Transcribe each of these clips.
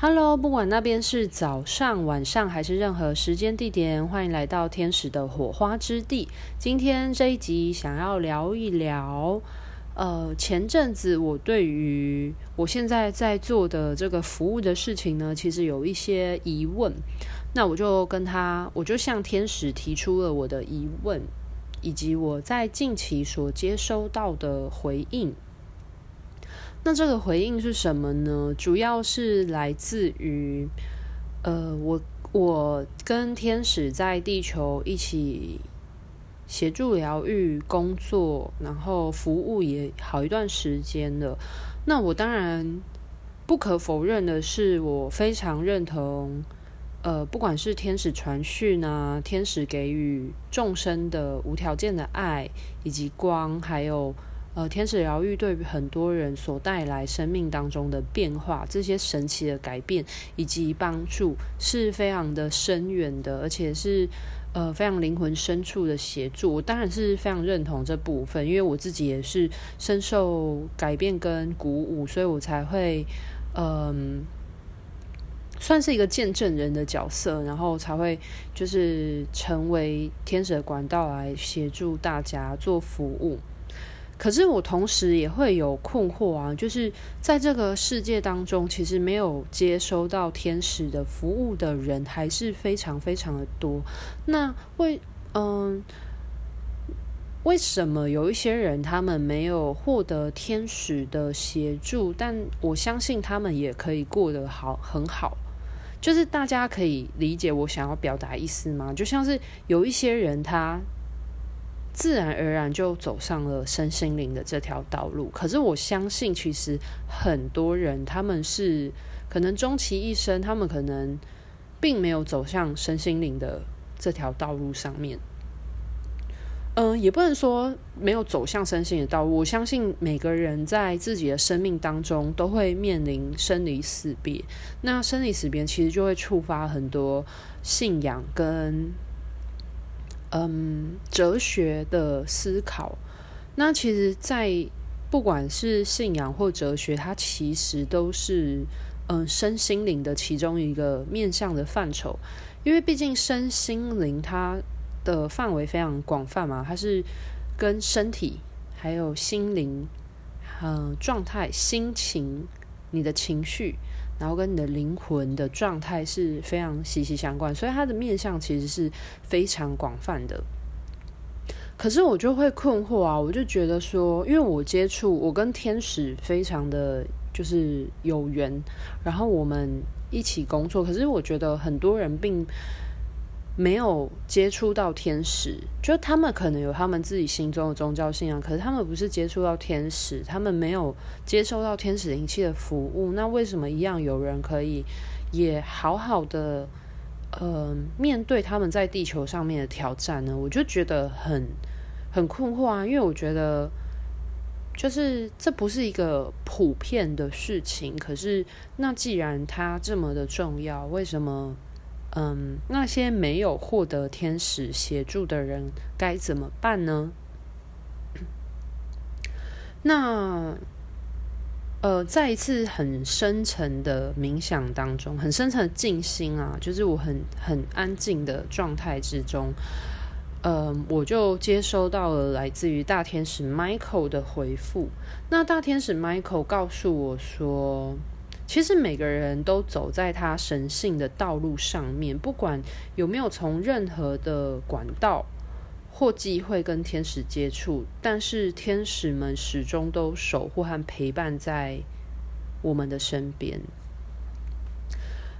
Hello，不管那边是早上、晚上还是任何时间地点，欢迎来到天使的火花之地。今天这一集想要聊一聊，呃，前阵子我对于我现在在做的这个服务的事情呢，其实有一些疑问。那我就跟他，我就向天使提出了我的疑问，以及我在近期所接收到的回应。那这个回应是什么呢？主要是来自于，呃，我我跟天使在地球一起协助疗愈工作，然后服务也好一段时间了。那我当然不可否认的是，我非常认同，呃，不管是天使传讯啊，天使给予众生的无条件的爱以及光，还有。呃，天使疗愈对于很多人所带来生命当中的变化，这些神奇的改变以及帮助是非常的深远的，而且是呃非常灵魂深处的协助。我当然是非常认同这部分，因为我自己也是深受改变跟鼓舞，所以我才会嗯、算是一个见证人的角色，然后才会就是成为天使的管道来协助大家做服务。可是我同时也会有困惑啊，就是在这个世界当中，其实没有接收到天使的服务的人还是非常非常的多。那为嗯，为什么有一些人他们没有获得天使的协助，但我相信他们也可以过得好很好？就是大家可以理解我想要表达意思吗？就像是有一些人他。自然而然就走上了身心灵的这条道路。可是我相信，其实很多人他们是可能终其一生，他们可能并没有走向身心灵的这条道路上面。嗯、也不能说没有走向身心的道路。我相信每个人在自己的生命当中都会面临生离死别。那生离死别其实就会触发很多信仰跟。嗯，哲学的思考，那其实，在不管是信仰或哲学，它其实都是嗯身心灵的其中一个面向的范畴。因为毕竟身心灵它的范围非常广泛嘛，它是跟身体还有心灵、嗯状态、心情、你的情绪。然后跟你的灵魂的状态是非常息息相关，所以它的面向其实是非常广泛的。可是我就会困惑啊，我就觉得说，因为我接触我跟天使非常的就是有缘，然后我们一起工作，可是我觉得很多人并。没有接触到天使，就他们可能有他们自己心中的宗教信仰，可是他们不是接触到天使，他们没有接受到天使灵气的服务。那为什么一样有人可以也好好的，呃，面对他们在地球上面的挑战呢？我就觉得很很困惑啊，因为我觉得就是这不是一个普遍的事情。可是那既然它这么的重要，为什么？嗯，那些没有获得天使协助的人该怎么办呢？那呃，在一次很深沉的冥想当中，很深沉的静心啊，就是我很很安静的状态之中，呃，我就接收到了来自于大天使 Michael 的回复。那大天使 Michael 告诉我说。其实每个人都走在他神性的道路上面，不管有没有从任何的管道或机会跟天使接触，但是天使们始终都守护和陪伴在我们的身边。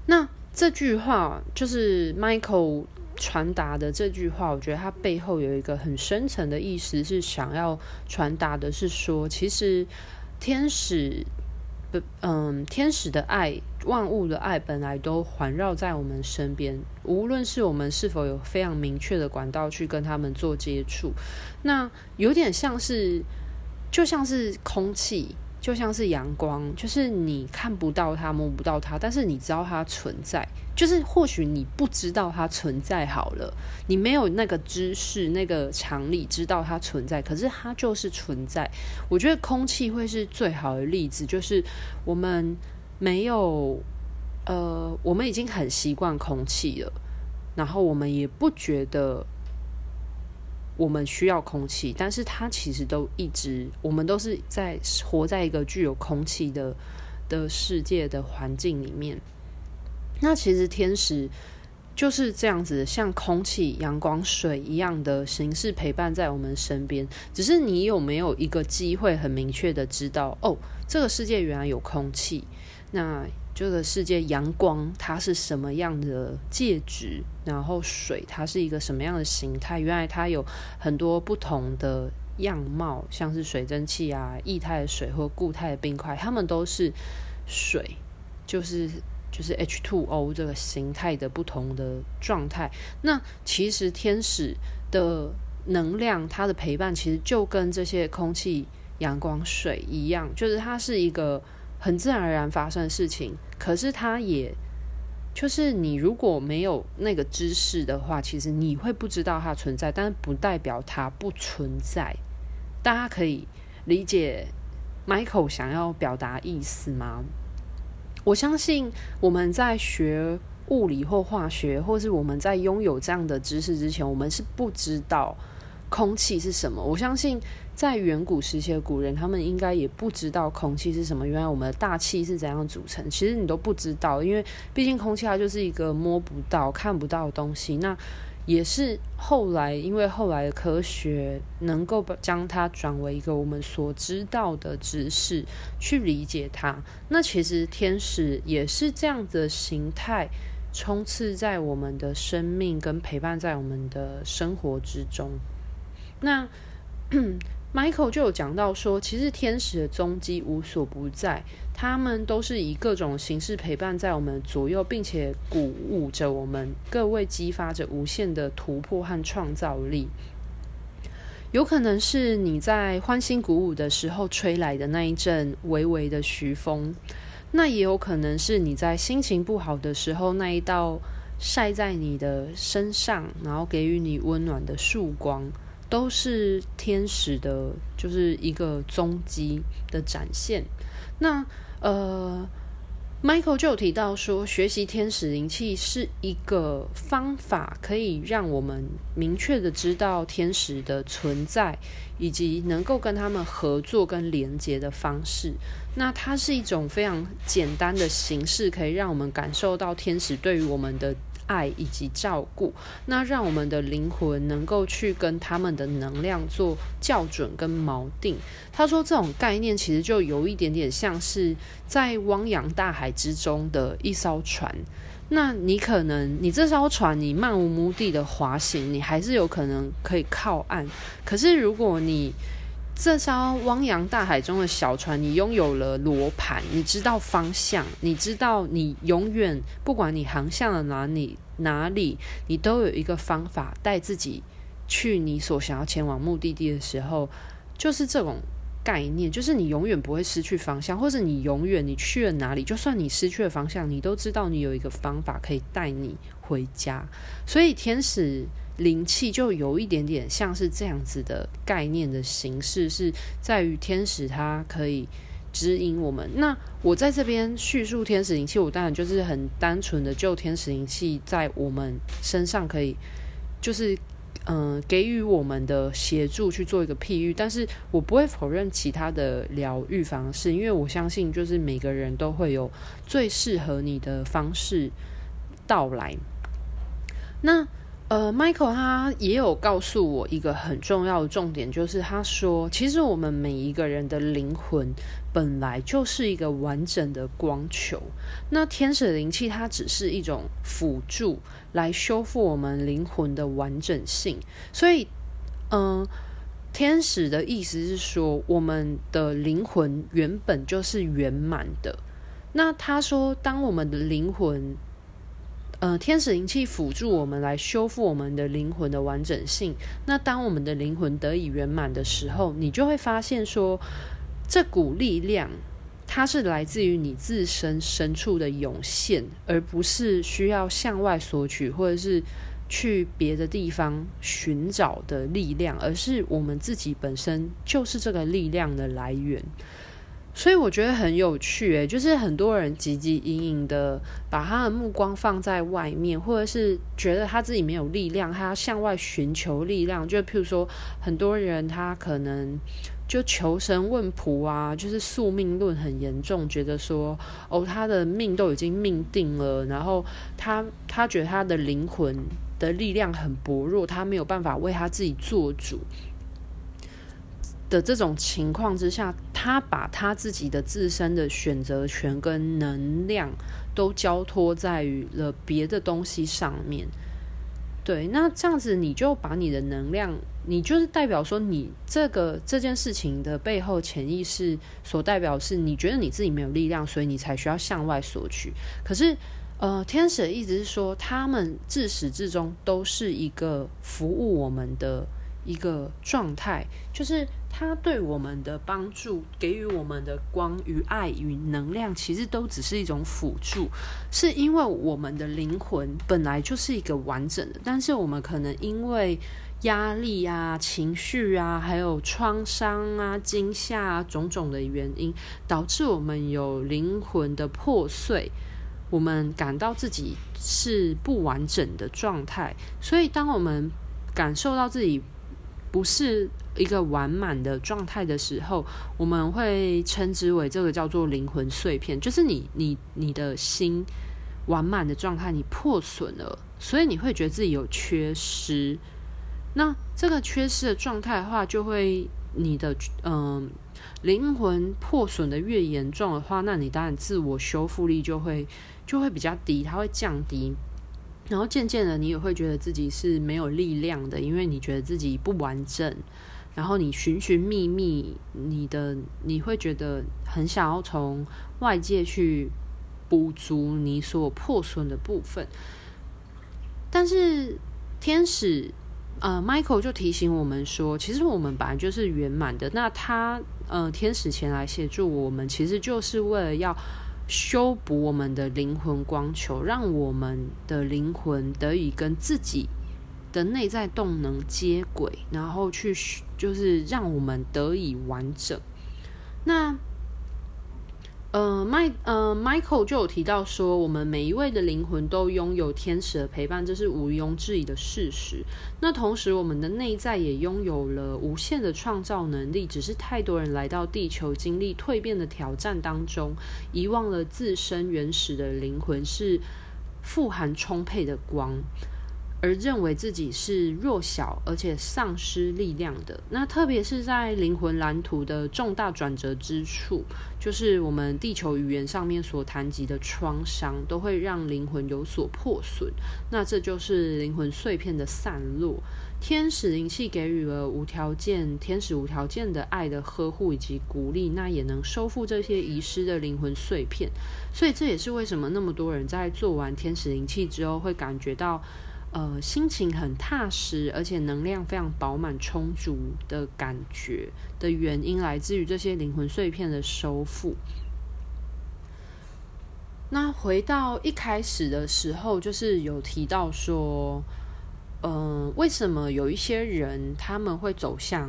那这句话就是 Michael 传达的这句话，我觉得他背后有一个很深层的意思，是想要传达的是说，其实天使。嗯，天使的爱，万物的爱，本来都环绕在我们身边。无论是我们是否有非常明确的管道去跟他们做接触，那有点像是，就像是空气。就像是阳光，就是你看不到它，摸不到它，但是你知道它存在。就是或许你不知道它存在好了，你没有那个知识、那个常理知道它存在，可是它就是存在。我觉得空气会是最好的例子，就是我们没有，呃，我们已经很习惯空气了，然后我们也不觉得我们需要空气，但是它其实都一直，我们都是在活在一个具有空气的的世界的环境里面。那其实天使就是这样子，像空气、阳光、水一样的形式陪伴在我们身边。只是你有没有一个机会很明确的知道，哦，这个世界原来有空气，那。这个世界，阳光它是什么样的介质？然后水它是一个什么样的形态？原来它有很多不同的样貌，像是水蒸气啊、液态的水或固态的冰块，它们都是水，就是就是 H2O 这个形态的不同的状态。那其实天使的能量，它的陪伴其实就跟这些空气、阳光、水一样，就是它是一个。很自然而然发生的事情，可是它也就是你如果没有那个知识的话，其实你会不知道它存在，但是不代表它不存在。大家可以理解 Michael 想要表达意思吗？我相信我们在学物理或化学，或是我们在拥有这样的知识之前，我们是不知道空气是什么。我相信。在远古时期的古人，他们应该也不知道空气是什么。原来我们的大气是怎样组成，其实你都不知道，因为毕竟空气它就是一个摸不到、看不到的东西。那也是后来，因为后来的科学能够把将它转为一个我们所知道的知识去理解它。那其实天使也是这样的形态，充斥在我们的生命跟陪伴在我们的生活之中。那。Michael 就有讲到说，其实天使的踪迹无所不在，他们都是以各种形式陪伴在我们左右，并且鼓舞着我们各位，激发着无限的突破和创造力。有可能是你在欢欣鼓舞的时候吹来的那一阵微微的徐风，那也有可能是你在心情不好的时候那一道晒在你的身上，然后给予你温暖的束光。都是天使的，就是一个踪迹的展现。那呃，Michael 就有提到说，学习天使灵气是一个方法，可以让我们明确的知道天使的存在，以及能够跟他们合作跟连接的方式。那它是一种非常简单的形式，可以让我们感受到天使对于我们的。爱以及照顾，那让我们的灵魂能够去跟他们的能量做校准跟锚定。他说，这种概念其实就有一点点像是在汪洋大海之中的一艘船。那你可能，你这艘船你漫无目的的滑行，你还是有可能可以靠岸。可是如果你这艘汪洋大海中的小船，你拥有了罗盘，你知道方向，你知道你永远不管你航向了哪里，哪里你都有一个方法带自己去你所想要前往目的地的时候，就是这种概念，就是你永远不会失去方向，或者你永远你去了哪里，就算你失去了方向，你都知道你有一个方法可以带你回家。所以天使。灵气就有一点点像是这样子的概念的形式，是在于天使它可以指引我们。那我在这边叙述天使灵气，我当然就是很单纯的就天使灵气在我们身上可以，就是嗯、给予我们的协助去做一个譬喻，但是我不会否认其他的疗愈方式，因为我相信就是每个人都会有最适合你的方式到来。那。呃，Michael 他也有告诉我一个很重要的重点，就是他说，其实我们每一个人的灵魂本来就是一个完整的光球，那天使灵气它只是一种辅助，来修复我们灵魂的完整性。所以，嗯、天使的意思是说，我们的灵魂原本就是圆满的。那他说，当我们的灵魂呃，天使灵气辅助我们来修复我们的灵魂的完整性。那当我们的灵魂得以圆满的时候，你就会发现说，这股力量它是来自于你自身深处的涌现，而不是需要向外索取或者是去别的地方寻找的力量，而是我们自己本身就是这个力量的来源。所以我觉得很有趣，诶，就是很多人汲汲营营的把他的目光放在外面，或者是觉得他自己没有力量，他要向外寻求力量。就譬如说，很多人他可能就求神问卜啊，就是宿命论很严重，觉得说哦，他的命都已经命定了，然后他他觉得他的灵魂的力量很薄弱，他没有办法为他自己做主。的这种情况之下，他把他自己的自身的选择权跟能量都交托在于了别的东西上面。对，那这样子你就把你的能量，你就是代表说，你这个这件事情的背后潜意识所代表是，你觉得你自己没有力量，所以你才需要向外索取。可是，呃，天使的意思是说，他们自始至终都是一个服务我们的一个状态，就是。他对我们的帮助，给予我们的光与爱与能量，其实都只是一种辅助。是因为我们的灵魂本来就是一个完整的，但是我们可能因为压力啊、情绪啊，还有创伤啊、惊吓啊种种的原因，导致我们有灵魂的破碎，我们感到自己是不完整的状态。所以，当我们感受到自己不是一个完满的状态的时候，我们会称之为这个叫做灵魂碎片，就是你你你的心完满的状态，你破损了，所以你会觉得自己有缺失。那这个缺失的状态的话，就会你的嗯、灵魂破损的越严重的话，那你当然自我修复力就会就会比较低，它会降低。然后渐渐的，你也会觉得自己是没有力量的，因为你觉得自己不完整。然后你寻寻觅觅，你的你会觉得很想要从外界去补足你所破损的部分。但是天使，呃，Michael 就提醒我们说，其实我们本来就是圆满的。那他，呃，天使前来协助我们，其实就是为了要。修补我们的灵魂光球，让我们的灵魂得以跟自己的内在动能接轨，然后去就是让我们得以完整。那。呃，麦呃，Michael 就有提到说，我们每一位的灵魂都拥有天使的陪伴，这是毋庸置疑的事实。那同时，我们的内在也拥有了无限的创造能力，只是太多人来到地球经历蜕变的挑战当中，遗忘了自身原始的灵魂是富含充沛的光。而认为自己是弱小而且丧失力量的，那特别是在灵魂蓝图的重大转折之处，就是我们地球语言上面所谈及的创伤，都会让灵魂有所破损。那这就是灵魂碎片的散落。天使灵气给予了无条件、天使无条件的爱的呵护以及鼓励，那也能收复这些遗失的灵魂碎片。所以这也是为什么那么多人在做完天使灵气之后会感觉到。呃，心情很踏实，而且能量非常饱满充足的感觉的原因，来自于这些灵魂碎片的收复。那回到一开始的时候，就是有提到说，嗯、呃，为什么有一些人他们会走向，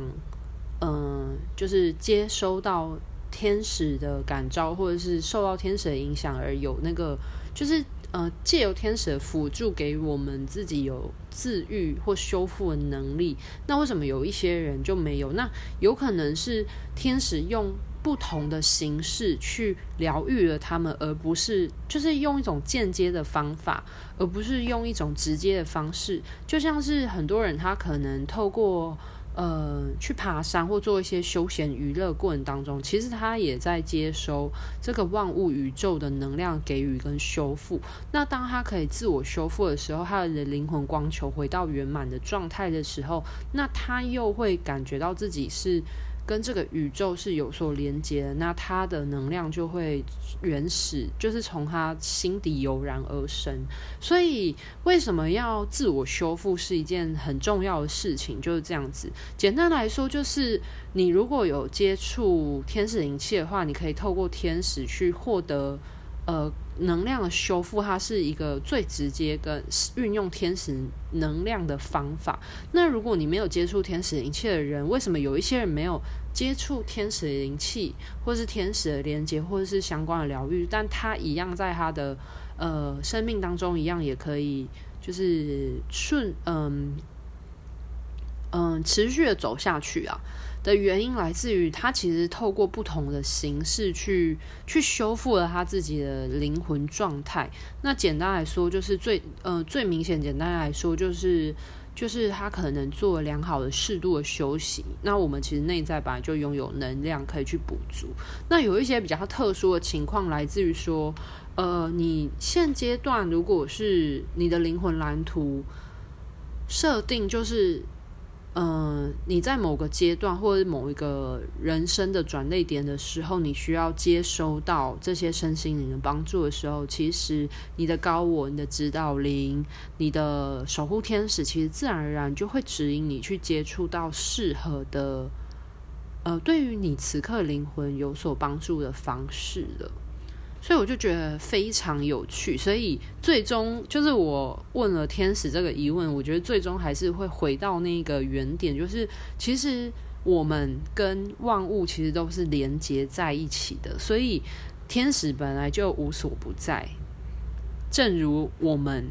嗯、呃，就是接收到天使的感召，或者是受到天使的影响而有那个，就是。呃，借由天使的辅助，给我们自己有自愈或修复的能力。那为什么有一些人就没有？那有可能是天使用不同的形式去疗愈了他们，而不是就是用一种间接的方法，而不是用一种直接的方式。就像是很多人他可能透过。呃，去爬山或做一些休闲娱乐过程当中，其实他也在接收这个万物宇宙的能量给予跟修复。那当他可以自我修复的时候，他的灵魂光球回到圆满的状态的时候，那他又会感觉到自己是。跟这个宇宙是有所连接，那它的能量就会原始，就是从他心底油然而生。所以，为什么要自我修复是一件很重要的事情，就是这样子。简单来说，就是你如果有接触天使灵气的话，你可以透过天使去获得。呃，能量的修复，它是一个最直接跟运用天使能量的方法。那如果你没有接触天使灵气的人，为什么有一些人没有接触天使灵气，或是天使的连接，或者是相关的疗愈，但他一样在他的呃生命当中，一样也可以就是顺嗯嗯持续的走下去啊。的原因来自于他其实透过不同的形式去去修复了他自己的灵魂状态。那简单来说，就是最呃最明显，简单来说就是就是他可能做了良好的适度的休息。那我们其实内在本来就拥有能量可以去补足。那有一些比较特殊的情况来自于说，呃，你现阶段如果是你的灵魂蓝图设定就是。嗯、你在某个阶段或者某一个人生的转捩点的时候，你需要接收到这些身心灵的帮助的时候，其实你的高我、你的指导灵、你的守护天使，其实自然而然就会指引你去接触到适合的，呃，对于你此刻灵魂有所帮助的方式了。所以我就觉得非常有趣，所以最终就是我问了天使这个疑问，我觉得最终还是会回到那个原点，就是其实我们跟万物其实都是连接在一起的，所以天使本来就无所不在，正如我们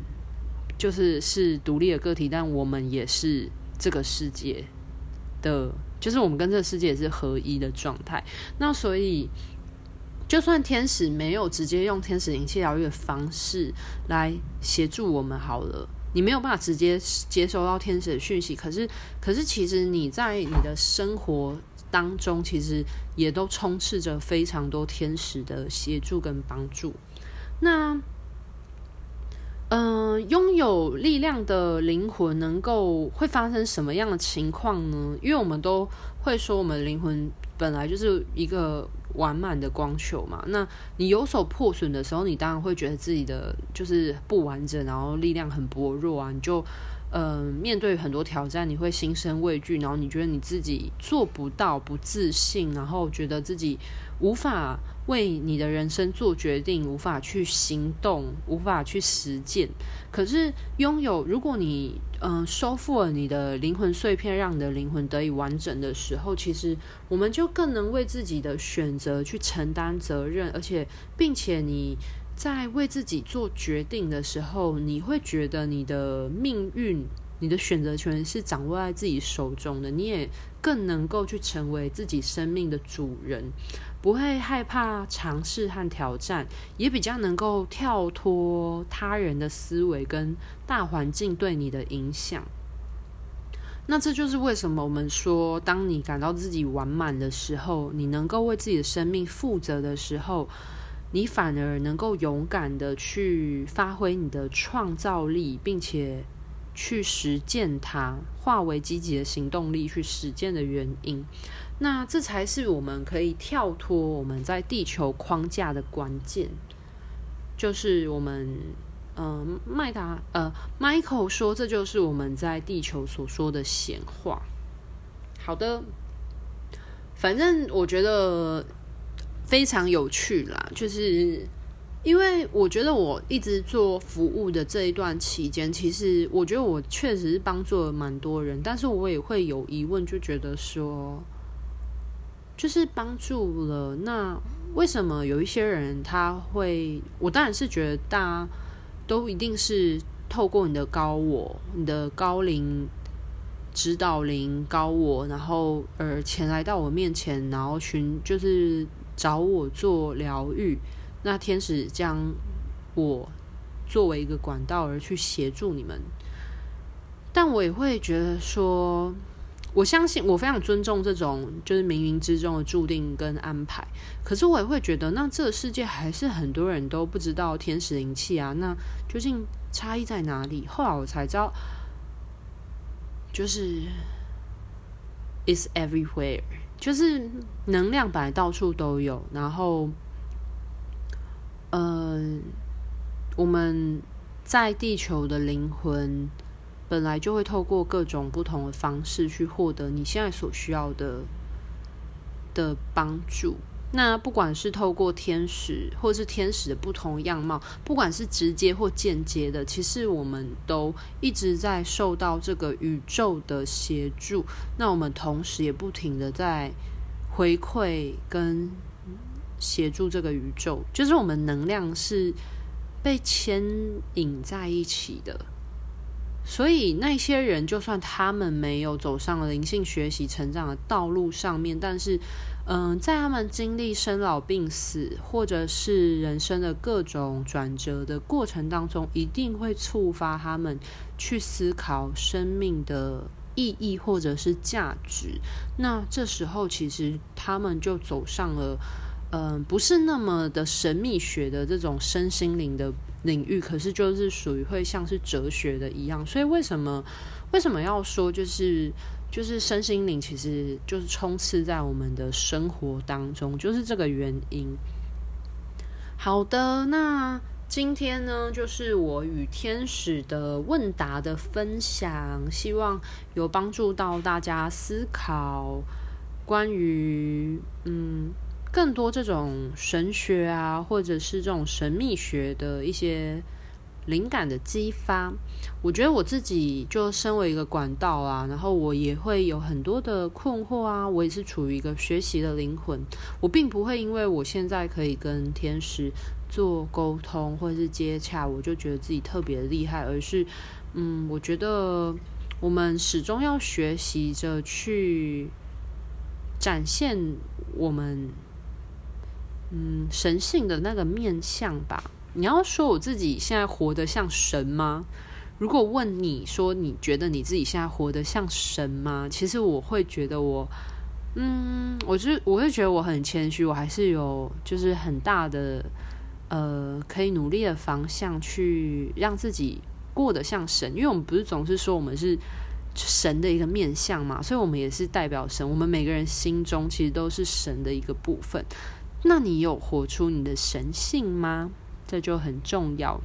就是是独立的个体，但我们也是这个世界的，就是我们跟这个世界也是合一的状态，那所以。就算天使没有直接用天使灵气疗愈的方式来协助我们好了，你没有办法直接接收到天使的讯息。可是，可是其实你在你的生活当中，其实也都充斥着非常多天使的协助跟帮助。那，嗯、拥有力量的灵魂能够会发生什么样的情况呢？因为我们都会说，我们灵魂本来就是一个。完满的光球嘛，那你有所破损的时候，你当然会觉得自己的就是不完整，然后力量很薄弱啊，你就嗯面对很多挑战，你会心生畏惧，然后你觉得你自己做不到，不自信，然后觉得自己无法为你的人生做决定，无法去行动，无法去实践。可是拥有，如果你嗯、收复了你的灵魂碎片，让你的灵魂得以完整的时候，其实我们就更能为自己的选择去承担责任，而且，并且你在为自己做决定的时候，你会觉得你的命运。你的选择权是掌握在自己手中的，你也更能够去成为自己生命的主人，不会害怕尝试和挑战，也比较能够跳脱他人的思维跟大环境对你的影响。那这就是为什么我们说，当你感到自己完满的时候，你能够为自己的生命负责的时候，你反而能够勇敢的去发挥你的创造力，并且。去实践它，化为积极的行动力去实践的原因，那这才是我们可以跳脱我们在地球框架的关键。就是我们，嗯、呃，麦达，呃，Michael 说，这就是我们在地球所说的闲话。好的，反正我觉得非常有趣啦，就是。因为我觉得我一直做服务的这一段期间，其实我觉得我确实是帮助了蛮多人，但是我也会有疑问，就觉得说，就是帮助了，那为什么有一些人他会？我当然是觉得大家都一定是透过你的高我、你的高灵指导灵高我，然后而前来到我面前，然后寻就是找我做疗愈。那天使将我作为一个管道而去协助你们，但我也会觉得说，我相信我非常尊重这种就是冥冥之中的注定跟安排。可是我也会觉得，那这个世界还是很多人都不知道天使灵气啊，那究竟差异在哪里？后来我才知道，就是，is everywhere，就是能量本来到处都有，然后。嗯、我们在地球的灵魂本来就会透过各种不同的方式去获得你现在所需要的的帮助。那不管是透过天使，或是天使的不同样貌，不管是直接或间接的，其实我们都一直在受到这个宇宙的协助。那我们同时也不停的在回馈跟协助这个宇宙，就是我们能量是被牵引在一起的。所以那些人，就算他们没有走上灵性学习成长的道路上面，但是，嗯、在他们经历生老病死，或者是人生的各种转折的过程当中，一定会触发他们去思考生命的意义或者是价值。那这时候，其实他们就走上了，嗯、不是那么的神秘学的这种身心灵的。领域，可是就是属于会像是哲学的一样，所以为什么为什么要说就是就是身心灵其实就是充斥在我们的生活当中，就是这个原因。好的，那今天呢，就是我与天使的问答的分享，希望有帮助到大家思考关于嗯。更多这种神学啊，或者是这种神秘学的一些灵感的激发，我觉得我自己就身为一个管道啊，然后我也会有很多的困惑啊，我也是处于一个学习的灵魂，我并不会因为我现在可以跟天使做沟通或者是接洽，我就觉得自己特别厉害，而是，嗯，我觉得我们始终要学习着去展现我们。嗯，神性的那个面相吧。你要说我自己现在活得像神吗？如果问你说你觉得你自己现在活得像神吗？其实我会觉得我，嗯，我就我会觉得我很谦虚，我还是有就是很大的呃可以努力的方向去让自己过得像神。因为我们不是总是说我们是神的一个面相嘛，所以我们也是代表神。我们每个人心中其实都是神的一个部分。那你有活出你的神性吗？这就很重要。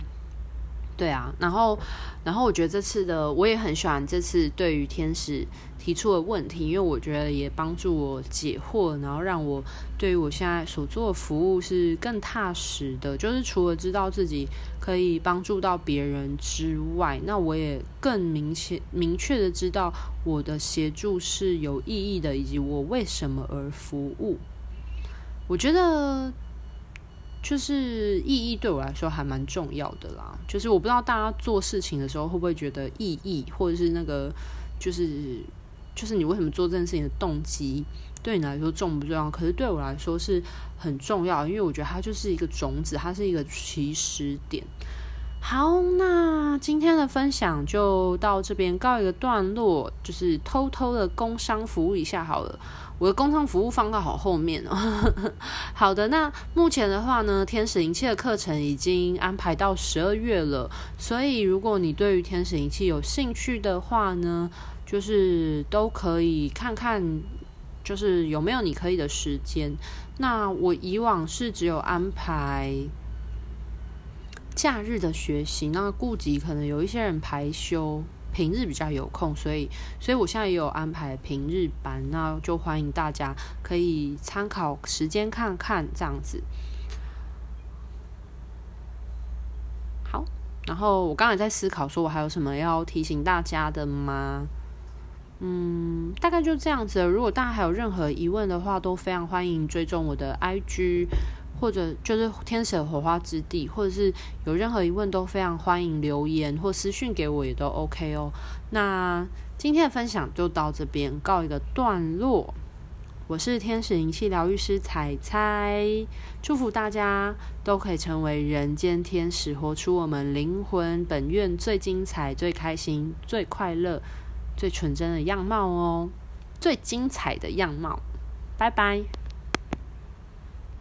对啊，然后，然后我觉得这次的我也很喜欢这次对于天使提出的问题，因为我觉得也帮助我解惑，然后让我对于我现在所做的服务是更踏实的。就是除了知道自己可以帮助到别人之外，那我也更明确明确的知道我的协助是有意义的，以及我为什么而服务。我觉得就是意义对我来说还蛮重要的啦。就是我不知道大家做事情的时候会不会觉得意义，或者是那个就是就是你为什么做这件事情的动机对你来说重不重要？可是对我来说是很重要，因为我觉得它就是一个种子，它是一个起始点。好，那今天的分享就到这边告一个段落，就是偷偷的工商服务一下好了。我的工商服务放到好后面哦。好的，那目前的话呢，天使灵气的课程已经安排到十二月了，所以如果你对于天使灵气有兴趣的话呢，就是都可以看看，就是有没有你可以的时间。那我以往是只有安排。假日的学习，那顾及可能有一些人排休，平日比较有空，所以，所以我现在也有安排平日班，那就欢迎大家可以参考时间看看这样子。好，然后我刚才在思考，说我还有什么要提醒大家的吗？嗯，大概就这样子。如果大家还有任何疑问的话，都非常欢迎追踪我的 IG。或者就是天使的火花之地，或者是有任何疑问都非常欢迎留言或私讯给我，也都 OK 哦。那今天的分享就到这边告一个段落。我是天使灵气疗愈师彩彩，祝福大家都可以成为人间天使，活出我们灵魂本愿最精彩、最开心、最快乐、最纯真的样貌哦，最精彩的样貌。拜拜。